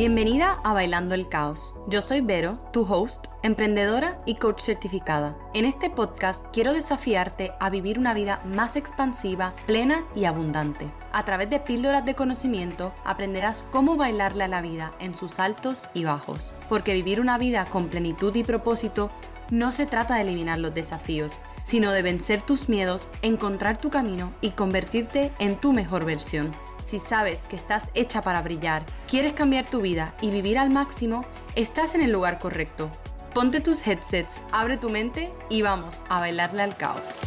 Bienvenida a Bailando el Caos. Yo soy Vero, tu host, emprendedora y coach certificada. En este podcast quiero desafiarte a vivir una vida más expansiva, plena y abundante. A través de píldoras de conocimiento aprenderás cómo bailarle a la vida en sus altos y bajos. Porque vivir una vida con plenitud y propósito no se trata de eliminar los desafíos, sino de vencer tus miedos, encontrar tu camino y convertirte en tu mejor versión. Si sabes que estás hecha para brillar, quieres cambiar tu vida y vivir al máximo, estás en el lugar correcto. Ponte tus headsets, abre tu mente y vamos a bailarle al caos.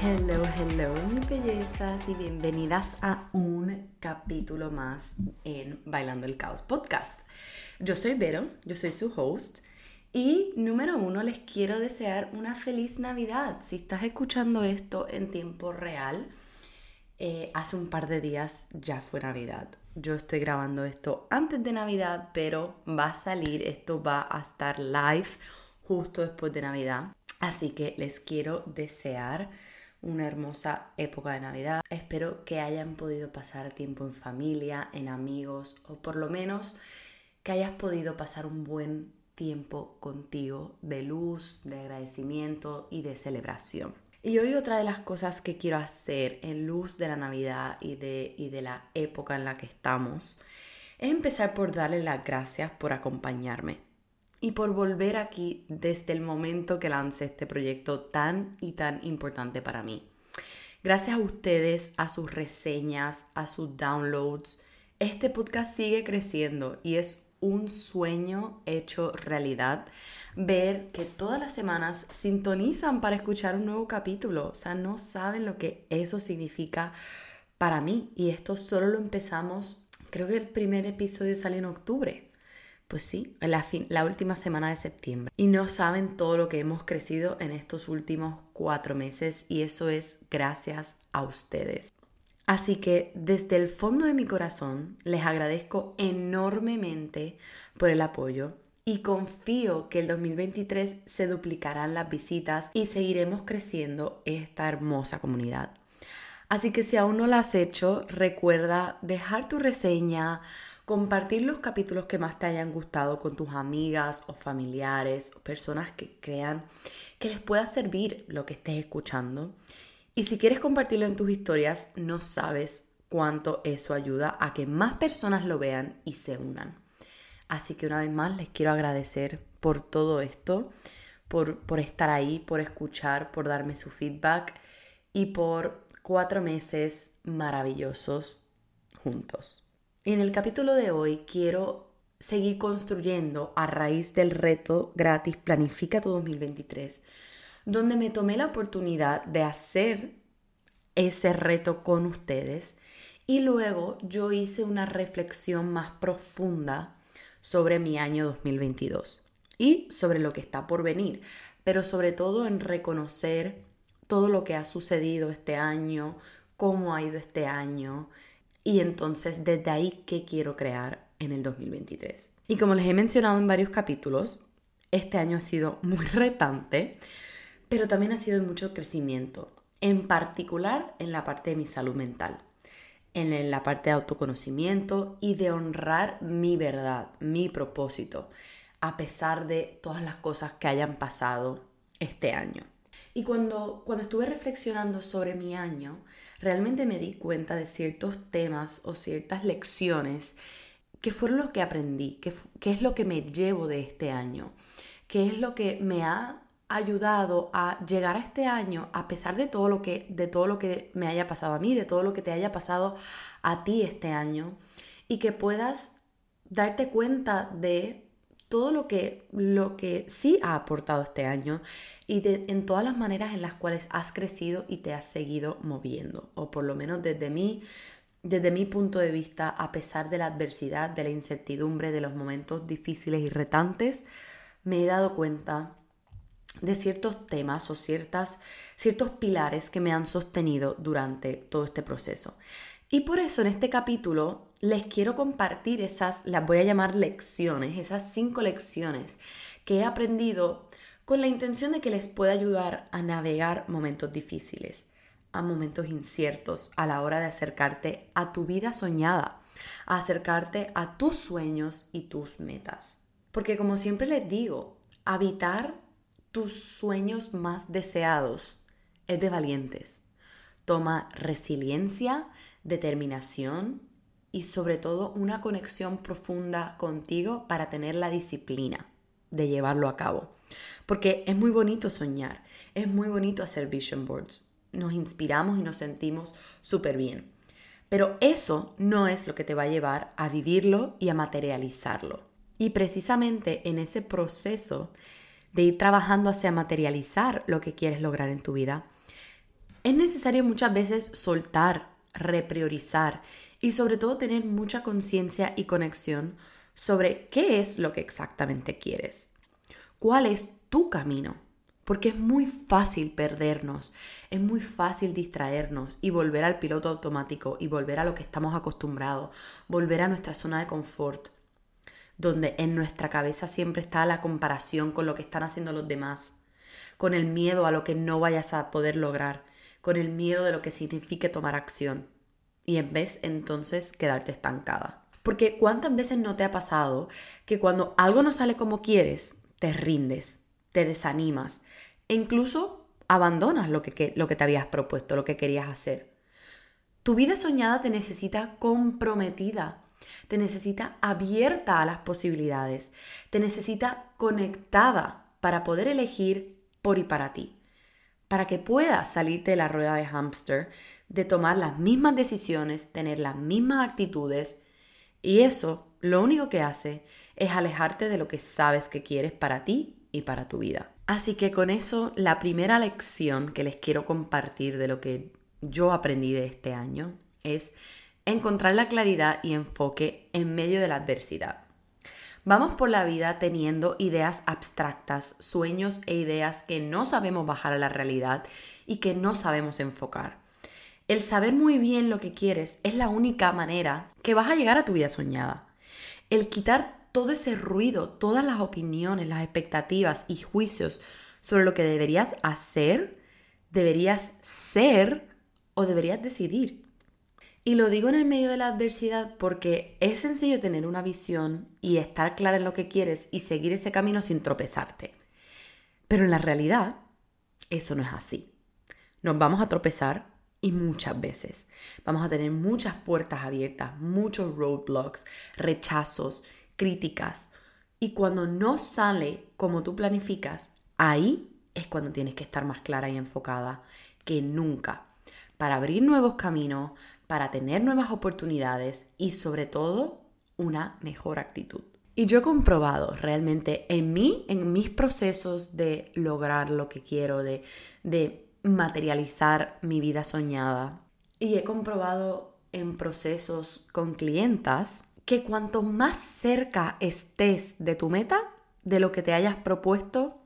Hello, hello, mis bellezas y bienvenidas a un capítulo más en Bailando el Caos podcast. Yo soy Vero, yo soy su host. Y número uno, les quiero desear una feliz Navidad. Si estás escuchando esto en tiempo real, eh, hace un par de días ya fue Navidad. Yo estoy grabando esto antes de Navidad, pero va a salir, esto va a estar live justo después de Navidad. Así que les quiero desear una hermosa época de Navidad. Espero que hayan podido pasar tiempo en familia, en amigos o por lo menos que hayas podido pasar un buen tiempo contigo de luz, de agradecimiento y de celebración. Y hoy otra de las cosas que quiero hacer en luz de la Navidad y de, y de la época en la que estamos es empezar por darle las gracias por acompañarme y por volver aquí desde el momento que lancé este proyecto tan y tan importante para mí. Gracias a ustedes, a sus reseñas, a sus downloads, este podcast sigue creciendo y es un sueño hecho realidad ver que todas las semanas sintonizan para escuchar un nuevo capítulo. O sea, no saben lo que eso significa para mí. Y esto solo lo empezamos, creo que el primer episodio sale en octubre. Pues sí, la, la última semana de septiembre. Y no saben todo lo que hemos crecido en estos últimos cuatro meses y eso es gracias a ustedes. Así que desde el fondo de mi corazón les agradezco enormemente por el apoyo y confío que el 2023 se duplicarán las visitas y seguiremos creciendo esta hermosa comunidad. Así que si aún no lo has hecho, recuerda dejar tu reseña, compartir los capítulos que más te hayan gustado con tus amigas o familiares o personas que crean que les pueda servir lo que estés escuchando. Y si quieres compartirlo en tus historias, no sabes cuánto eso ayuda a que más personas lo vean y se unan. Así que una vez más les quiero agradecer por todo esto, por, por estar ahí, por escuchar, por darme su feedback y por cuatro meses maravillosos juntos. En el capítulo de hoy quiero seguir construyendo a raíz del reto gratis Planifica tu 2023, donde me tomé la oportunidad de hacer ese reto con ustedes y luego yo hice una reflexión más profunda sobre mi año 2022 y sobre lo que está por venir, pero sobre todo en reconocer todo lo que ha sucedido este año, cómo ha ido este año y entonces desde ahí qué quiero crear en el 2023. Y como les he mencionado en varios capítulos, este año ha sido muy retante, pero también ha sido mucho crecimiento, en particular en la parte de mi salud mental en la parte de autoconocimiento y de honrar mi verdad, mi propósito, a pesar de todas las cosas que hayan pasado este año. Y cuando, cuando estuve reflexionando sobre mi año, realmente me di cuenta de ciertos temas o ciertas lecciones que fueron lo que aprendí, que, que es lo que me llevo de este año, que es lo que me ha ayudado a llegar a este año a pesar de todo lo que de todo lo que me haya pasado a mí, de todo lo que te haya pasado a ti este año y que puedas darte cuenta de todo lo que, lo que sí ha aportado este año y de, en todas las maneras en las cuales has crecido y te has seguido moviendo, o por lo menos desde mí, desde mi punto de vista, a pesar de la adversidad, de la incertidumbre, de los momentos difíciles y retantes, me he dado cuenta de ciertos temas o ciertas, ciertos pilares que me han sostenido durante todo este proceso. Y por eso en este capítulo les quiero compartir esas, las voy a llamar lecciones, esas cinco lecciones que he aprendido con la intención de que les pueda ayudar a navegar momentos difíciles, a momentos inciertos a la hora de acercarte a tu vida soñada, a acercarte a tus sueños y tus metas. Porque como siempre les digo, habitar tus sueños más deseados es de valientes. Toma resiliencia, determinación y sobre todo una conexión profunda contigo para tener la disciplina de llevarlo a cabo. Porque es muy bonito soñar, es muy bonito hacer vision boards. Nos inspiramos y nos sentimos súper bien. Pero eso no es lo que te va a llevar a vivirlo y a materializarlo. Y precisamente en ese proceso de ir trabajando hacia materializar lo que quieres lograr en tu vida, es necesario muchas veces soltar, repriorizar y sobre todo tener mucha conciencia y conexión sobre qué es lo que exactamente quieres. ¿Cuál es tu camino? Porque es muy fácil perdernos, es muy fácil distraernos y volver al piloto automático y volver a lo que estamos acostumbrados, volver a nuestra zona de confort, donde en nuestra cabeza siempre está la comparación con lo que están haciendo los demás, con el miedo a lo que no vayas a poder lograr, con el miedo de lo que signifique tomar acción y en vez entonces quedarte estancada. Porque cuántas veces no te ha pasado que cuando algo no sale como quieres, te rindes, te desanimas e incluso abandonas lo que, lo que te habías propuesto, lo que querías hacer. Tu vida soñada te necesita comprometida, te necesita abierta a las posibilidades, te necesita conectada para poder elegir por y para ti, para que puedas salirte de la rueda de hámster, de tomar las mismas decisiones, tener las mismas actitudes y eso lo único que hace es alejarte de lo que sabes que quieres para ti y para tu vida. Así que con eso, la primera lección que les quiero compartir de lo que yo aprendí de este año es encontrar la claridad y enfoque en medio de la adversidad. Vamos por la vida teniendo ideas abstractas, sueños e ideas que no sabemos bajar a la realidad y que no sabemos enfocar. El saber muy bien lo que quieres es la única manera que vas a llegar a tu vida soñada. El quitar todo ese ruido, todas las opiniones, las expectativas y juicios sobre lo que deberías hacer, deberías ser o deberías decidir. Y lo digo en el medio de la adversidad porque es sencillo tener una visión y estar clara en lo que quieres y seguir ese camino sin tropezarte. Pero en la realidad, eso no es así. Nos vamos a tropezar y muchas veces. Vamos a tener muchas puertas abiertas, muchos roadblocks, rechazos, críticas. Y cuando no sale como tú planificas, ahí es cuando tienes que estar más clara y enfocada que nunca para abrir nuevos caminos, para tener nuevas oportunidades y sobre todo una mejor actitud. Y yo he comprobado realmente en mí, en mis procesos de lograr lo que quiero, de, de materializar mi vida soñada. Y he comprobado en procesos con clientas que cuanto más cerca estés de tu meta, de lo que te hayas propuesto,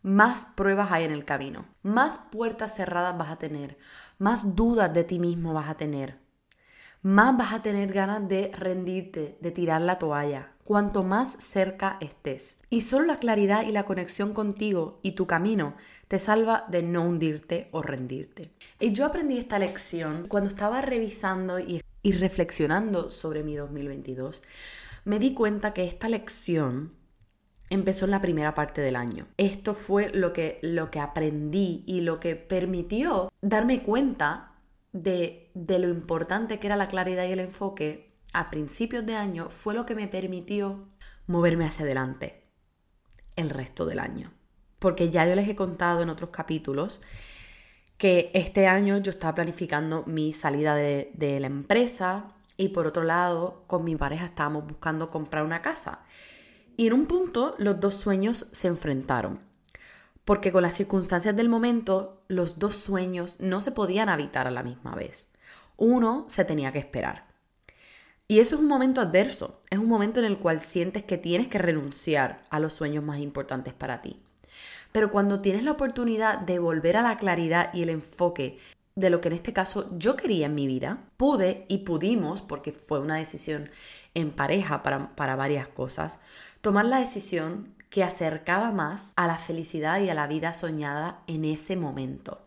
más pruebas hay en el camino, más puertas cerradas vas a tener, más dudas de ti mismo vas a tener, más vas a tener ganas de rendirte, de tirar la toalla, cuanto más cerca estés. Y solo la claridad y la conexión contigo y tu camino te salva de no hundirte o rendirte. Y yo aprendí esta lección cuando estaba revisando y, reflexionando sobre mi 2022. Me di cuenta que esta lección empezó en la primera parte del año. Esto fue lo que, lo que aprendí y lo que permitió darme cuenta de, de lo importante que era la claridad y el enfoque a principios de año fue lo que me permitió moverme hacia adelante el resto del año. Porque ya yo les he contado en otros capítulos que este año yo estaba planificando mi salida de, de la empresa y por otro lado con mi pareja estábamos buscando comprar una casa. Y en un punto los dos sueños se enfrentaron. Porque con las circunstancias del momento los dos sueños no se podían habitar a la misma vez. Uno se tenía que esperar. Y eso es un momento adverso, es un momento en el cual sientes que tienes que renunciar a los sueños más importantes para ti. Pero cuando tienes la oportunidad de volver a la claridad y el enfoque de lo que en este caso yo quería en mi vida, pude y pudimos, porque fue una decisión en pareja para, varias cosas, tomar la decisión que acercaba más a la felicidad y a la vida soñada en ese momento.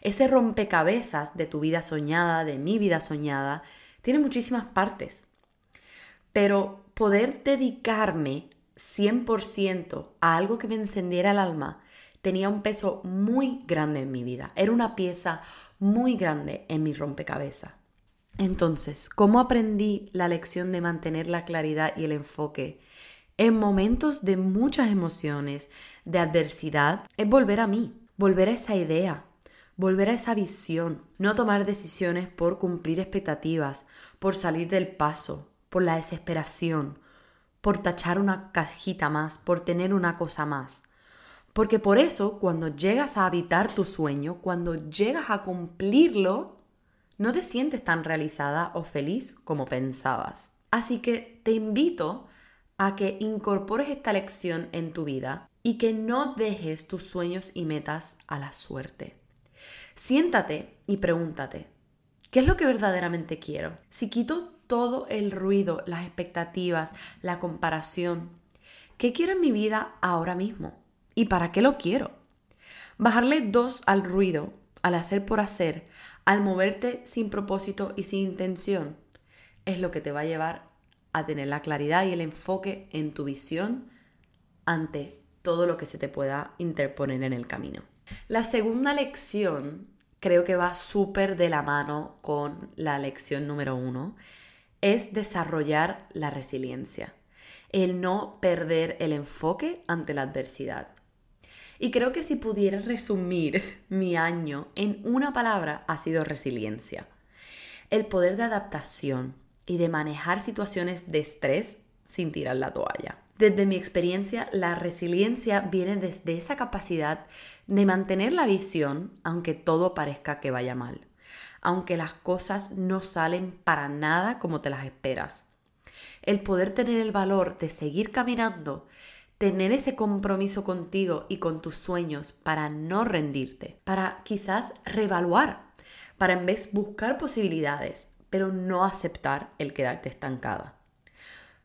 Ese rompecabezas de tu vida soñada, de mi vida soñada, tiene muchísimas partes. Pero poder dedicarme 100% a algo que me encendiera el alma tenía un peso muy grande en mi vida. Era una pieza muy grande en mi rompecabezas. Entonces, ¿cómo aprendí la lección de mantener la claridad y el enfoque en momentos de muchas emociones, de adversidad? Es volver a mí, volver a esa idea, volver a esa visión, no tomar decisiones por cumplir expectativas, por salir del paso, por la desesperación, por tachar una cajita más, por tener una cosa más. Porque por eso, cuando llegas a habitar tu sueño, cuando llegas a cumplirlo, no te sientes tan realizada o feliz como pensabas. Así que te invito a que incorpores esta lección en tu vida y que no dejes tus sueños y metas a la suerte. Siéntate y pregúntate, ¿qué es lo que verdaderamente quiero? Si quito todo el ruido, las expectativas, la comparación, ¿qué quiero en mi vida ahora mismo? ¿Y para qué lo quiero? Bajarle dos al ruido, al hacer por hacer, al moverte sin propósito y sin intención, es lo que te va a llevar a tener la claridad y el enfoque en tu visión ante todo lo que se te pueda interponer en el camino. La segunda lección creo que va súper de la mano con la lección número uno, es desarrollar la resiliencia, el no perder el enfoque ante la adversidad. Y creo que si pudiera resumir mi año en una palabra, ha sido resiliencia. El poder de adaptación y de manejar situaciones de estrés sin tirar la toalla. Desde mi experiencia, la resiliencia viene desde esa capacidad de mantener la visión aunque todo parezca que vaya mal, aunque las cosas no salen para nada como te las esperas. El poder tener el valor de seguir caminando, tener ese compromiso contigo y con tus sueños para no rendirte, para quizás reevaluar, para en vez buscar posibilidades, pero no aceptar el quedarte estancada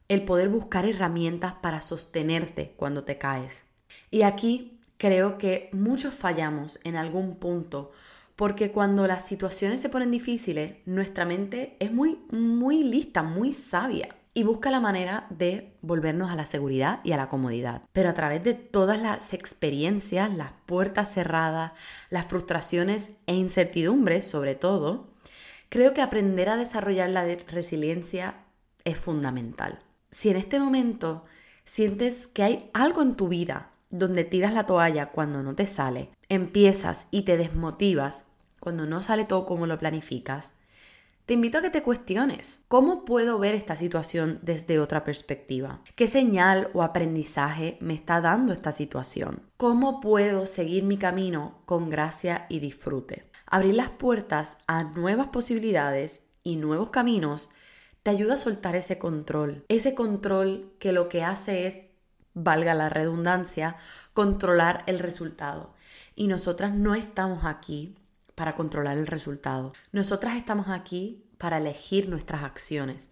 el poder buscar herramientas para sostenerte cuando te caes. Y aquí creo que muchos fallamos en algún punto porque cuando las situaciones se ponen difíciles, nuestra mente es muy, muy lista, muy sabia y busca la manera de volvernos a la seguridad y a la comodidad. Pero a través de todas las experiencias, las puertas cerradas, las frustraciones e incertidumbres sobre todo, creo que aprender a desarrollar la resiliencia es fundamental si en este momento sientes que hay algo en tu vida donde tiras la toalla cuando no te sale, empiezas y te desmotivas cuando no sale todo como lo planificas, te invito a que te cuestiones, ¿cómo puedo ver esta situación desde otra perspectiva? ¿Qué señal o aprendizaje me está dando esta situación? ¿Cómo puedo seguir mi camino con gracia y disfrute? Abrir las puertas a nuevas posibilidades y nuevos caminos te ayuda a soltar ese control. Ese control que lo que hace es, valga la redundancia, controlar el resultado. Y nosotras no estamos aquí para controlar el resultado. Nosotras estamos aquí para elegir nuestras acciones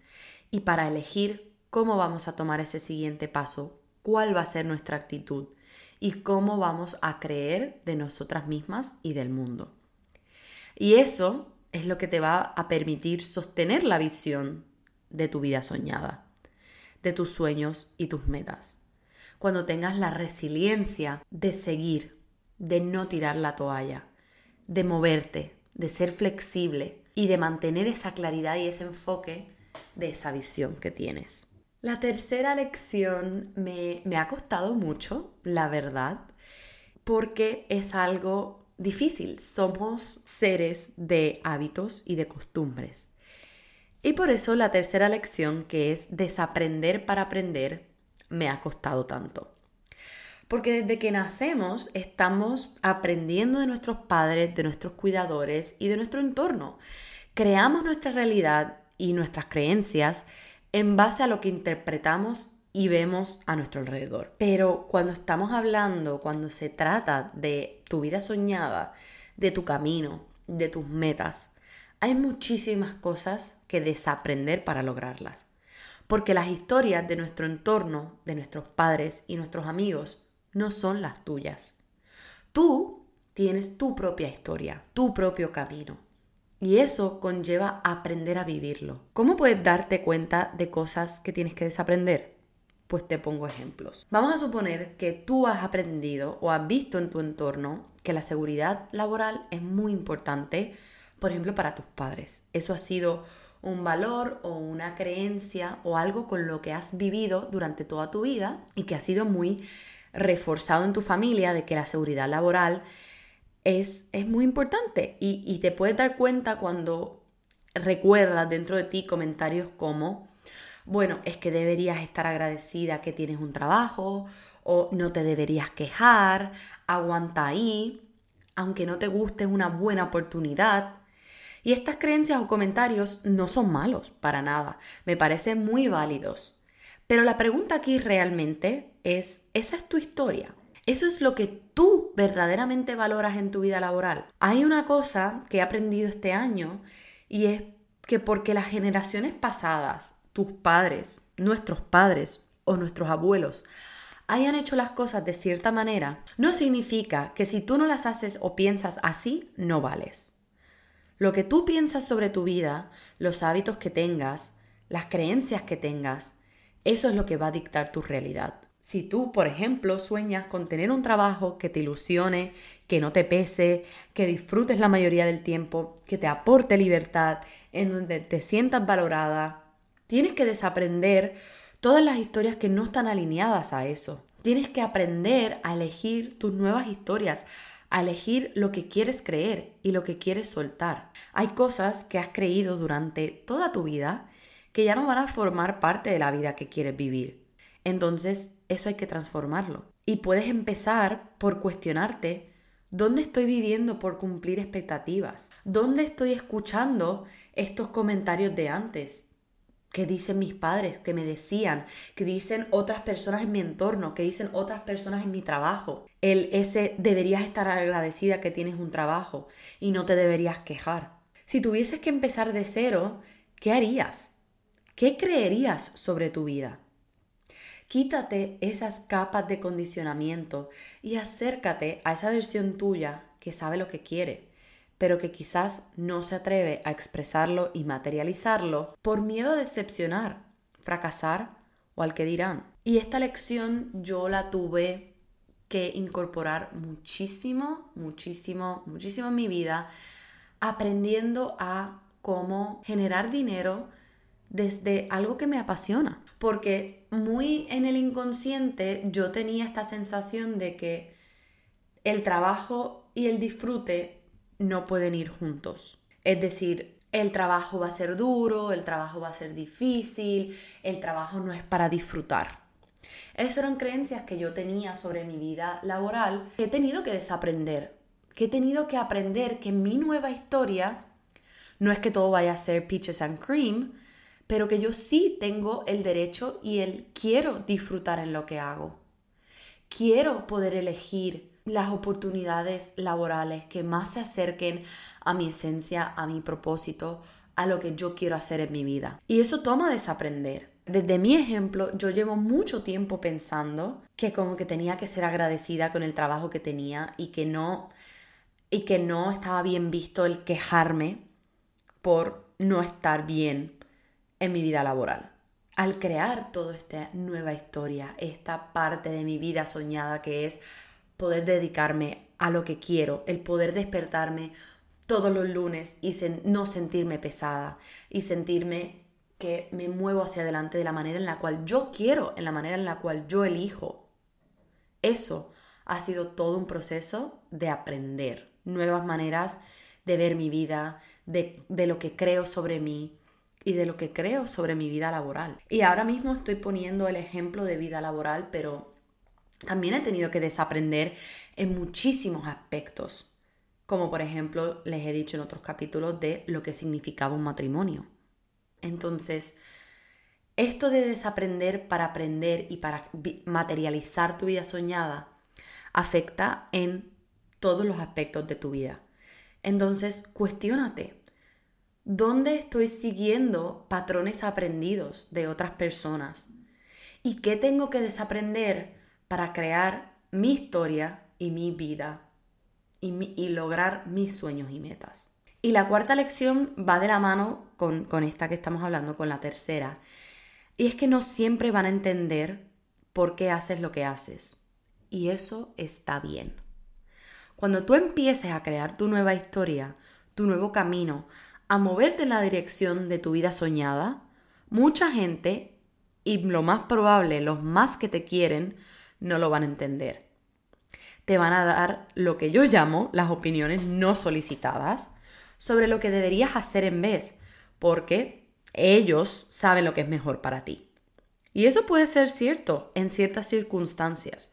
y para elegir cómo vamos a tomar ese siguiente paso, cuál va a ser nuestra actitud y cómo vamos a creer de nosotras mismas y del mundo. Y eso es lo que te va a permitir sostener la visión de tu vida soñada, de tus sueños y tus metas. Cuando tengas la resiliencia de seguir, de no tirar la toalla, de moverte, de ser flexible y de mantener esa claridad y ese enfoque de esa visión que tienes. La tercera lección me, me ha costado mucho, la verdad, porque es algo difícil. Somos seres de hábitos y de costumbres. Y por eso la tercera lección, que es desaprender para aprender, me ha costado tanto. Porque desde que nacemos estamos aprendiendo de nuestros padres, de nuestros cuidadores y de nuestro entorno. Creamos nuestra realidad y nuestras creencias en base a lo que interpretamos y vemos a nuestro alrededor. Pero cuando estamos hablando, cuando se trata de tu vida soñada, de tu camino, de tus metas, hay muchísimas cosas que desaprender para lograrlas. Porque las historias de nuestro entorno, de nuestros padres y nuestros amigos, no son las tuyas. Tú tienes tu propia historia, tu propio camino. Y eso conlleva aprender a vivirlo. ¿Cómo puedes darte cuenta de cosas que tienes que desaprender? Pues te pongo ejemplos. Vamos a suponer que tú has aprendido o has visto en tu entorno que la seguridad laboral es muy importante, por ejemplo, para tus padres. Eso ha sido un valor o una creencia o algo con lo que has vivido durante toda tu vida y que ha sido muy reforzado en tu familia de que la seguridad laboral es, es muy importante y, y te puedes dar cuenta cuando recuerdas dentro de ti comentarios como, bueno, es que deberías estar agradecida que tienes un trabajo o no te deberías quejar, aguanta ahí, aunque no te guste es una buena oportunidad. Y estas creencias o comentarios no son malos, para nada, me parecen muy válidos. Pero la pregunta aquí realmente es, ¿esa es tu historia? ¿Eso es lo que tú verdaderamente valoras en tu vida laboral? Hay una cosa que he aprendido este año y es que porque las generaciones pasadas, tus padres, nuestros padres o nuestros abuelos, hayan hecho las cosas de cierta manera, no significa que si tú no las haces o piensas así, no vales. Lo que tú piensas sobre tu vida, los hábitos que tengas, las creencias que tengas, eso es lo que va a dictar tu realidad. Si tú, por ejemplo, sueñas con tener un trabajo que te ilusione, que no te pese, que disfrutes la mayoría del tiempo, que te aporte libertad, en donde te sientas valorada, tienes que desaprender todas las historias que no están alineadas a eso. Tienes que aprender a elegir tus nuevas historias, a elegir lo que quieres creer y lo que quieres soltar. Hay cosas que has creído durante toda tu vida que ya no van a formar parte de la vida que quieres vivir. Entonces, eso hay que transformarlo. Y puedes empezar por cuestionarte ¿Dónde estoy viviendo por cumplir expectativas? ¿Dónde estoy escuchando estos comentarios de antes? Que dicen mis padres, que me decían, que dicen otras personas en mi entorno, que dicen otras personas en mi trabajo. El ese deberías estar agradecida que tienes un trabajo y no te deberías quejar. Si tuvieses que empezar de cero, ¿qué harías? ¿Qué creerías sobre tu vida? Quítate esas capas de condicionamiento y acércate a esa versión tuya que sabe lo que quiere pero que quizás no se atreve a expresarlo y materializarlo por miedo a decepcionar, fracasar o al que dirán. Y esta lección yo la tuve que incorporar muchísimo, muchísimo, muchísimo en mi vida, aprendiendo a cómo generar dinero desde algo que me apasiona. Porque muy en el inconsciente yo tenía esta sensación de que el trabajo y el disfrute no pueden ir juntos. Es decir, el trabajo va a ser duro, el trabajo va a ser difícil, el trabajo no es para disfrutar. Esas eran creencias que yo tenía sobre mi vida laboral que he tenido que desaprender, que he tenido que aprender que mi nueva historia no es que todo vaya a ser peaches and cream, pero que yo sí tengo el derecho y el quiero disfrutar en lo que hago. Quiero poder elegir las oportunidades laborales que más se acerquen a mi esencia, a mi propósito, a lo que yo quiero hacer en mi vida. Y eso toma desaprender. Desde mi ejemplo, yo llevo mucho tiempo pensando que como que tenía que ser agradecida con el trabajo que tenía y que no y que no estaba bien visto el quejarme por no estar bien en mi vida laboral. Al crear toda esta nueva historia, esta parte de mi vida soñada que es poder dedicarme a lo que quiero, el poder despertarme todos los lunes y no sentirme pesada y sentirme que me muevo hacia adelante de la manera en la cual yo quiero, en la manera en la cual yo elijo. Eso ha sido todo un proceso de aprender nuevas maneras de ver mi vida, de, de lo que creo sobre mí y de lo que creo sobre mi vida laboral. Y ahora mismo estoy poniendo el ejemplo de vida laboral, pero también he tenido que desaprender en muchísimos aspectos, como por ejemplo les he dicho en otros capítulos de lo que significaba un matrimonio. Entonces, esto de desaprender para aprender y para materializar tu vida soñada afecta en todos los aspectos de tu vida. Entonces, cuestiónate, ¿dónde estoy siguiendo patrones aprendidos de otras personas? ¿Y qué tengo que desaprender para crear mi historia y mi vida. y, lograr mis sueños y metas. Y la cuarta lección va de la mano con, con esta que estamos hablando, con la tercera. Y es que no siempre van a entender por qué haces lo que haces. Y eso está bien. Cuando tú empieces a crear tu nueva historia, tu nuevo camino, a moverte en la dirección de tu vida soñada, mucha gente, y lo más probable, los más que te quieren, no lo van a entender te van a dar lo que yo llamo las opiniones no solicitadas sobre lo que deberías hacer en vez, porque ellos saben lo que es mejor para ti. Y eso puede ser cierto en ciertas circunstancias,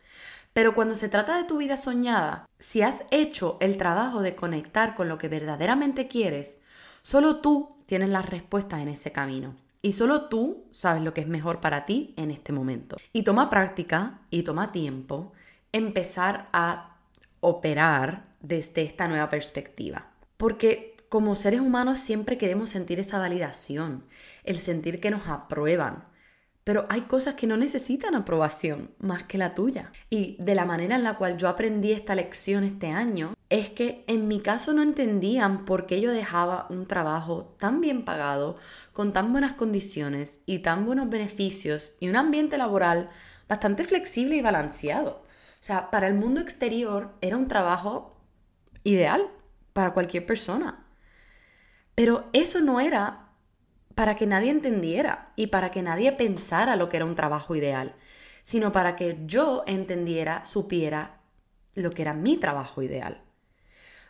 pero cuando se trata de tu vida soñada, si has hecho el trabajo de conectar con lo que verdaderamente quieres, solo tú tienes las respuestas en ese camino. Y solo tú sabes lo que es mejor para ti en este momento. Y toma práctica y toma tiempo empezar a operar desde esta nueva perspectiva. Porque como seres humanos siempre queremos sentir esa validación, el sentir que nos aprueban. Pero hay cosas que no necesitan aprobación más que la tuya. Y de la manera en la cual yo aprendí esta lección este año, es que en mi caso no entendían por qué yo dejaba un trabajo tan bien pagado, con tan buenas condiciones y tan buenos beneficios y un ambiente laboral bastante flexible y balanceado. O sea, para el mundo exterior era un trabajo ideal para cualquier persona. Pero eso no era para que nadie entendiera y para que nadie pensara lo que era un trabajo ideal, sino para que yo entendiera, supiera lo que era mi trabajo ideal.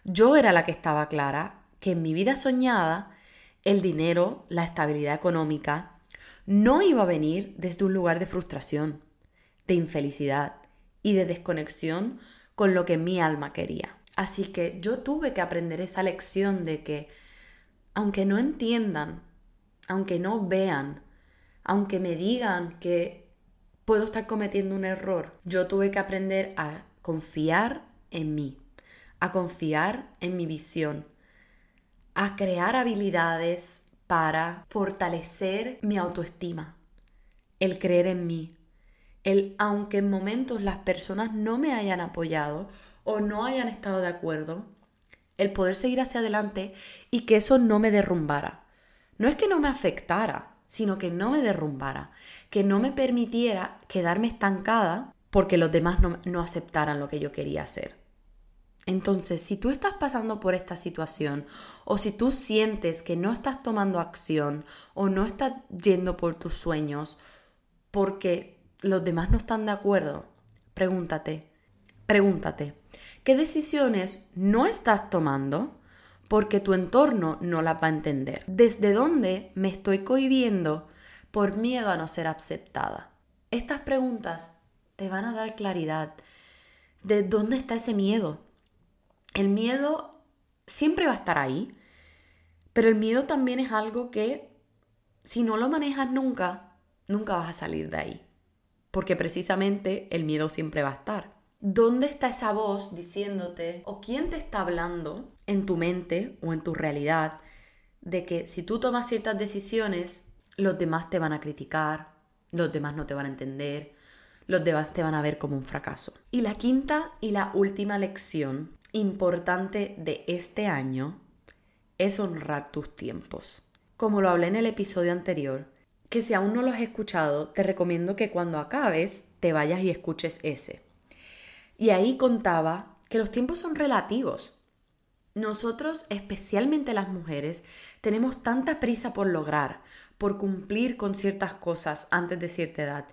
Yo era la que estaba clara que en mi vida soñada el dinero, la estabilidad económica, no iba a venir desde un lugar de frustración, de infelicidad, y de desconexión con lo que mi alma quería. Así que yo tuve que aprender esa lección de que aunque no entiendan, aunque no vean, aunque me digan que puedo estar cometiendo un error, yo tuve que aprender a confiar en mí, a confiar en mi visión, a crear habilidades para fortalecer mi autoestima, el creer en mí, el aunque en momentos las personas no me hayan apoyado o no hayan estado de acuerdo, el poder seguir hacia adelante y que eso no me derrumbara. No es que no me afectara, sino que no me derrumbara, que no me permitiera quedarme estancada porque los demás no, aceptaran lo que yo quería hacer. Entonces, si tú estás pasando por esta situación o si tú sientes que no estás tomando acción o no estás yendo por tus sueños porque los demás no están de acuerdo, pregúntate, pregúntate, ¿qué decisiones no estás tomando porque tu entorno no las va a entender? ¿Desde dónde me estoy cohibiendo por miedo a no ser aceptada? Estas preguntas te van a dar claridad de dónde está ese miedo. El miedo siempre va a estar ahí, pero el miedo también es algo que si no lo manejas nunca, nunca vas a salir de ahí porque precisamente el miedo siempre va a estar. ¿Dónde está esa voz diciéndote o quién te está hablando en tu mente o en tu realidad de que si tú tomas ciertas decisiones, los demás te van a criticar, los demás no te van a entender, los demás te van a ver como un fracaso? Y la quinta y la última lección importante de este año es honrar tus tiempos. Como lo hablé en el episodio anterior, que si aún no lo has escuchado, te recomiendo que cuando acabes te vayas y escuches ese. Y ahí contaba que los tiempos son relativos. Nosotros, especialmente las mujeres, tenemos tanta prisa por lograr, por cumplir con ciertas cosas antes de cierta edad.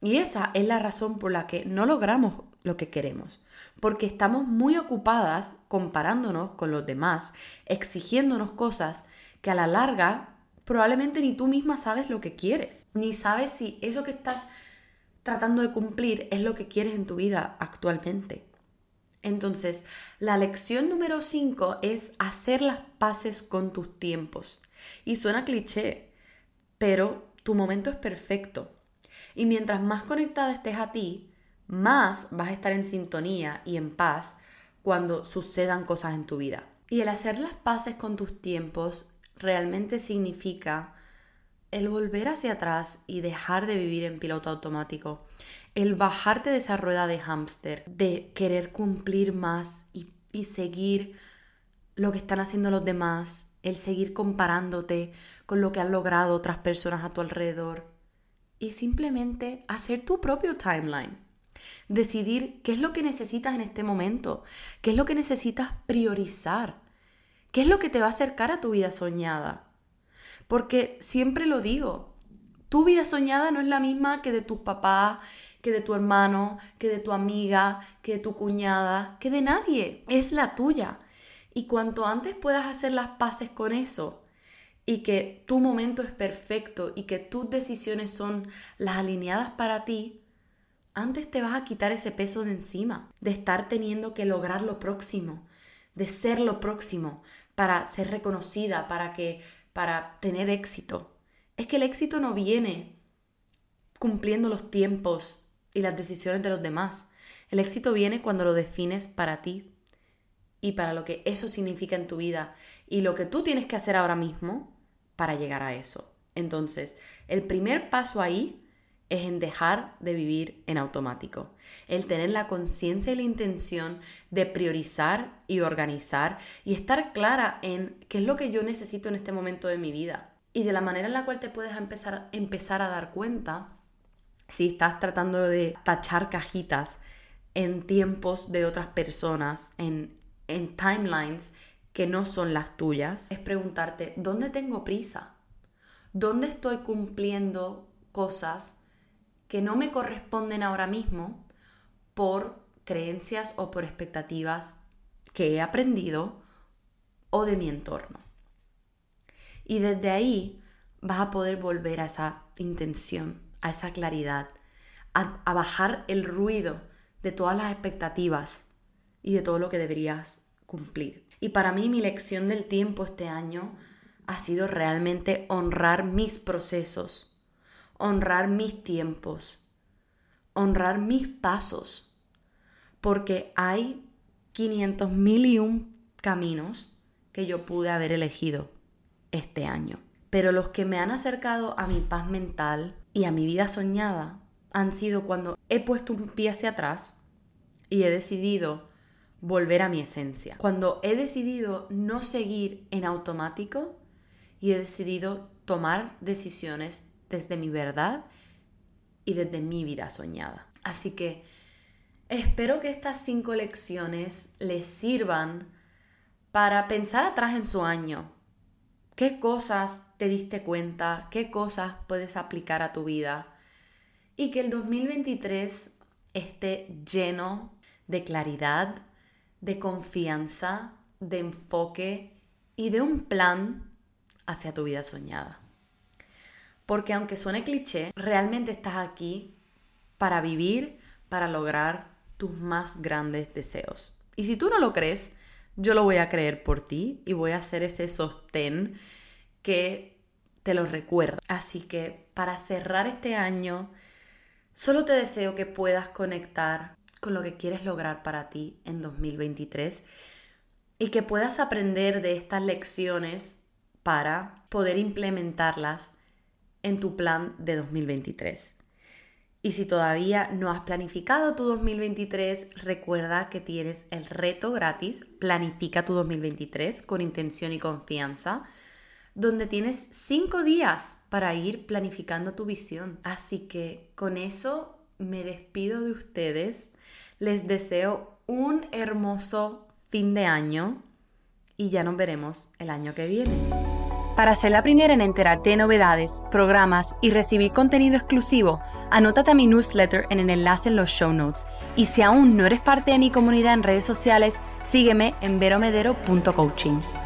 Y esa es la razón por la que no logramos lo que queremos, porque estamos muy ocupadas comparándonos con los demás, exigiéndonos cosas que a la larga probablemente ni tú misma sabes lo que quieres, ni sabes si eso que estás tratando de cumplir es lo que quieres en tu vida actualmente. Entonces, la lección número 5 es hacer las paces con tus tiempos. Y suena cliché, pero tu momento es perfecto. Y mientras más conectada estés a ti, más vas a estar en sintonía y en paz cuando sucedan cosas en tu vida. Y el hacer las paces con tus tiempos realmente significa el volver hacia atrás y dejar de vivir en piloto automático, el bajarte de esa rueda de hámster, de querer cumplir más y y seguir lo que están haciendo los demás, el seguir comparándote con lo que han logrado otras personas a tu alrededor y simplemente hacer tu propio timeline. Decidir qué es lo que necesitas en este momento, qué es lo que necesitas priorizar, qué es lo que te va a acercar a tu vida soñada. Porque siempre lo digo, tu vida soñada no es la misma que de tus papás, que de tu hermano, que de tu amiga, que de tu cuñada, que de nadie. Es la tuya. Y cuanto antes puedas hacer las paces con eso y que tu momento es perfecto y que tus decisiones son las alineadas para ti, antes te vas a quitar ese peso de encima, de estar teniendo que lograr lo próximo, de ser lo próximo para ser reconocida, para que para tener éxito. Es que el éxito no viene cumpliendo los tiempos y las decisiones de los demás. El éxito viene cuando lo defines para ti y para lo que eso significa en tu vida y lo que tú tienes que hacer ahora mismo para llegar a eso. Entonces, el primer paso ahí es en dejar de vivir en automático, el tener la conciencia y la intención de priorizar y organizar y estar clara en qué es lo que yo necesito en este momento de mi vida y de la manera en la cual te puedes empezar, empezar a dar cuenta si estás tratando de tachar cajitas en tiempos de otras personas, en, en timelines que no son las tuyas, es preguntarte, ¿dónde tengo prisa? ¿Dónde estoy cumpliendo cosas que no me corresponden ahora mismo por creencias o por expectativas que he aprendido o de mi entorno. Y desde ahí vas a poder volver a esa intención, a esa claridad, a, bajar el ruido de todas las expectativas y de todo lo que deberías cumplir. Y para mí mi lección del tiempo este año ha sido realmente honrar mis procesos honrar mis tiempos, honrar mis pasos, porque hay 500 mil y un caminos que yo pude haber elegido este año. Pero los que me han acercado a mi paz mental y a mi vida soñada han sido cuando he puesto un pie hacia atrás y he decidido volver a mi esencia. Cuando he decidido no seguir en automático y he decidido tomar decisiones desde mi verdad y desde mi vida soñada. Así que espero que estas cinco lecciones les sirvan para pensar atrás en su año. ¿Qué cosas te diste cuenta? ¿Qué cosas puedes aplicar a tu vida? Y que el 2023 esté lleno de claridad, de confianza, de enfoque y de un plan hacia tu vida soñada. Porque aunque suene cliché, realmente estás aquí para vivir, para lograr tus más grandes deseos. Y si tú no lo crees, yo lo voy a creer por ti y voy a hacer ese sostén que te lo recuerda. Así que para cerrar este año, solo te deseo que puedas conectar con lo que quieres lograr para ti en 2023 y que puedas aprender de estas lecciones para poder implementarlas en tu plan de 2023. Y si todavía no has planificado tu 2023, recuerda que tienes el reto gratis Planifica tu 2023 con intención y confianza, donde tienes 5 días para ir planificando tu visión. Así que con eso me despido de ustedes. Les deseo un hermoso fin de año y ya nos veremos el año que viene. Para ser la primera en enterarte de novedades, programas y recibir contenido exclusivo, anótate a mi newsletter en el enlace en los show notes. Y si aún no eres parte de mi comunidad en redes sociales, sígueme en veromedero.coaching.